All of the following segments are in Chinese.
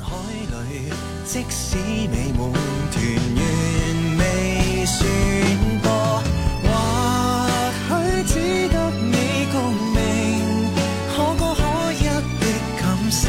海里，即使美满团圆未算多，或许只得你共鸣，可歌可泣的感性，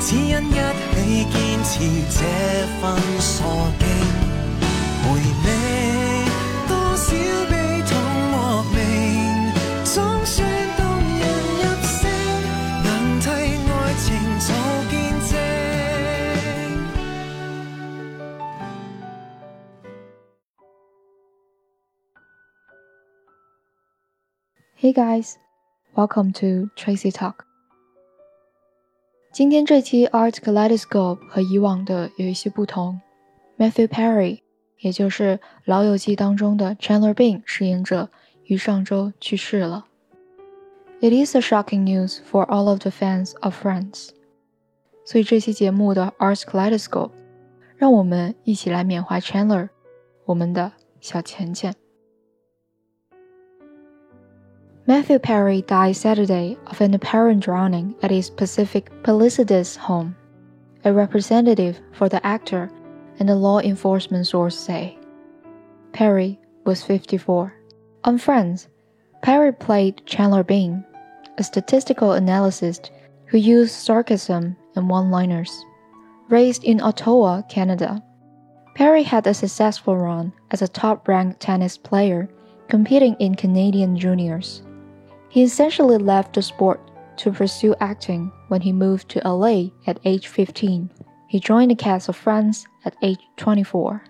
只因一起坚持这份傻劲。Hey guys, welcome to Tracy Talk。今天这期 Art Kaleidoscope 和以往的有一些不同。Matthew Perry，也就是《老友记》当中的 Chandler Bing 饰演者，于上周去世了。It is a shocking news for all of the fans of Friends。所以这期节目的 Art Kaleidoscope，让我们一起来缅怀 Chandler，我们的小钱钱。 Matthew Perry died Saturday of an apparent drowning at his Pacific Palisades home. A representative for the actor and a law enforcement source say. Perry was 54. On Friends, Perry played Chandler Bing, a statistical analyst who used sarcasm and one liners. Raised in Ottawa, Canada, Perry had a successful run as a top ranked tennis player competing in Canadian juniors. He essentially left the sport to pursue acting when he moved to LA at age 15. He joined the cast of Friends at age 24.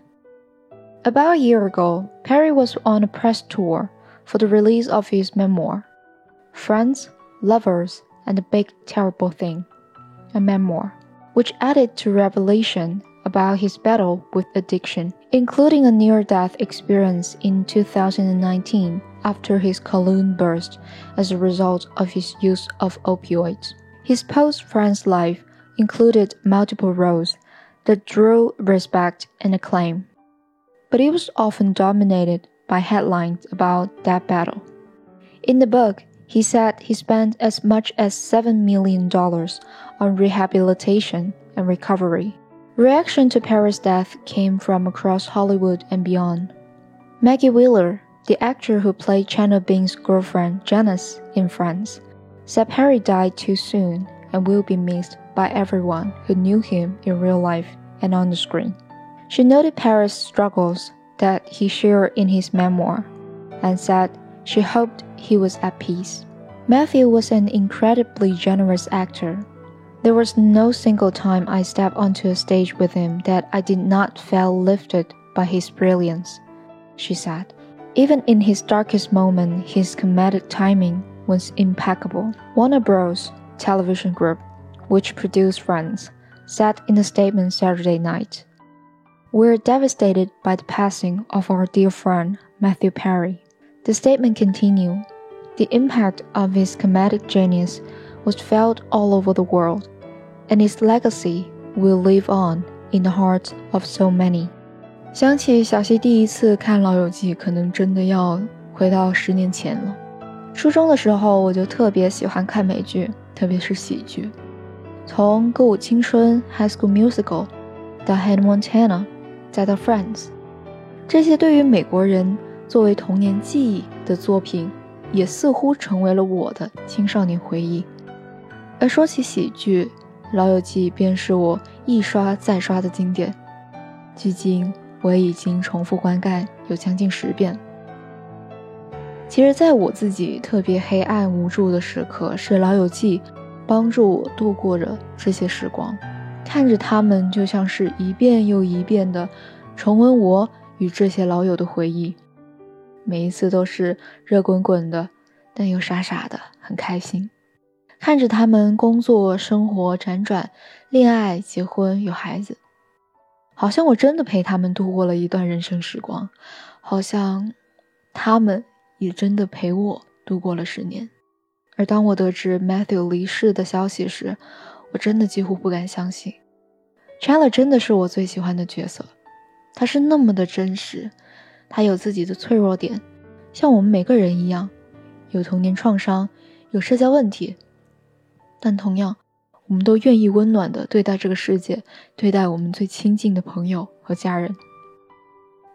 About a year ago, Perry was on a press tour for the release of his memoir, Friends, Lovers, and the Big Terrible Thing, a memoir, which added to revelation about his battle with addiction, including a near death experience in 2019 after his colon burst as a result of his use of opioids. His post Friends life included multiple roles that drew respect and acclaim, but it was often dominated by headlines about that battle. In the book, he said he spent as much as $7 million on rehabilitation and recovery. Reaction to Perry's death came from across Hollywood and beyond. Maggie Wheeler, the actor who played Chandler Bing's girlfriend Janice in Friends, said Perry died too soon and will be missed by everyone who knew him in real life and on the screen. She noted Perry's struggles that he shared in his memoir and said she hoped he was at peace. Matthew was an incredibly generous actor. There was no single time I stepped onto a stage with him that I did not feel lifted by his brilliance, she said. Even in his darkest moment, his comedic timing was impeccable. Warner Bros. television group, which produced Friends, said in a statement Saturday night. We're devastated by the passing of our dear friend, Matthew Perry. The statement continued The impact of his comedic genius was felt all over the world, and his legacy will live on in the hearts of so many. 想起小溪第一次看《老友记》，可能真的要回到十年前了。初中的时候，我就特别喜欢看美剧，特别是喜剧，从《歌舞青春》（High School Musical） 到《Hannah Montana》，再到《Friends》，这些对于美国人作为童年记忆的作品，也似乎成为了我的青少年回忆。而说起喜剧，《老友记》便是我一刷再刷的经典，距今我也已经重复观看有将近十遍。其实，在我自己特别黑暗无助的时刻，是《老友记》帮助我度过着这些时光。看着他们，就像是一遍又一遍的重温我与这些老友的回忆，每一次都是热滚滚的，但又傻傻的，很开心。看着他们工作、生活辗转，恋爱、结婚、有孩子，好像我真的陪他们度过了一段人生时光，好像他们也真的陪我度过了十年。而当我得知 Matthew 离世的消息时，我真的几乎不敢相信。Chandler 真的是我最喜欢的角色，他是那么的真实，他有自己的脆弱点，像我们每个人一样，有童年创伤，有社交问题。但同样，我们都愿意温暖的对待这个世界，对待我们最亲近的朋友和家人。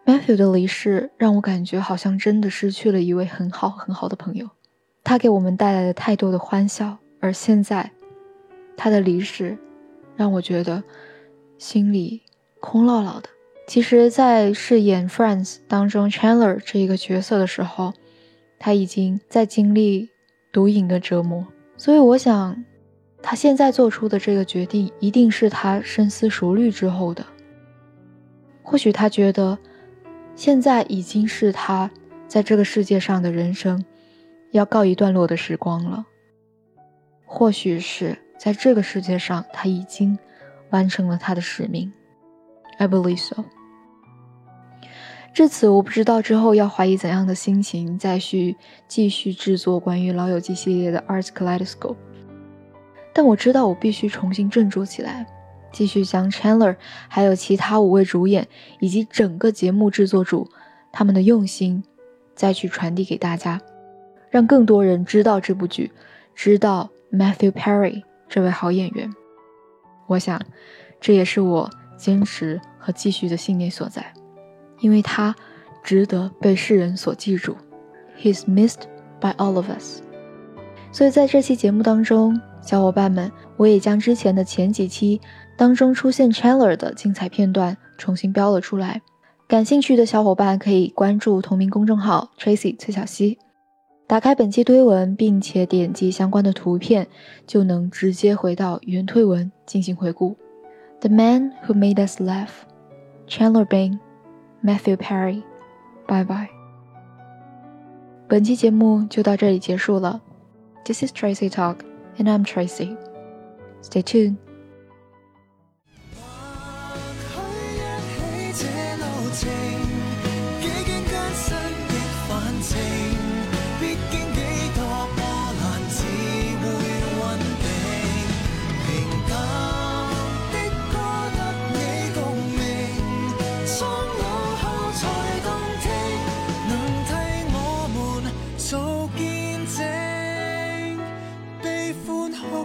Matthew 的离世让我感觉好像真的失去了一位很好很好的朋友，他给我们带来了太多的欢笑，而现在，他的离世，让我觉得心里空落落的。其实，在饰演 Friends 当中 Chandler 这一个角色的时候，他已经在经历毒瘾的折磨，所以我想，他现在做出的这个决定，一定是他深思熟虑之后的。或许他觉得。现在已经是他在这个世界上的人生要告一段落的时光了。或许是在这个世界上，他已经完成了他的使命。I believe so。至此，我不知道之后要怀疑怎样的心情再去继续制作关于《老友记》系列的 Art Kaleidoscope。但我知道，我必须重新振作起来。继续将 Chandler 还有其他五位主演以及整个节目制作组他们的用心再去传递给大家，让更多人知道这部剧，知道 Matthew Perry 这位好演员。我想，这也是我坚持和继续的信念所在，因为他值得被世人所记住。He's missed by all of us。所以在这期节目当中，小伙伴们，我也将之前的前几期。当中出现 Chandler 的精彩片段重新标了出来，感兴趣的小伙伴可以关注同名公众号 Tracy 崔小溪，打开本期推文，并且点击相关的图片，就能直接回到原推文进行回顾。The Man Who Made Us Laugh, Chandler Bing, Matthew Perry, bye bye。本期节目就到这里结束了。This is Tracy Talk, and I'm Tracy. Stay tuned.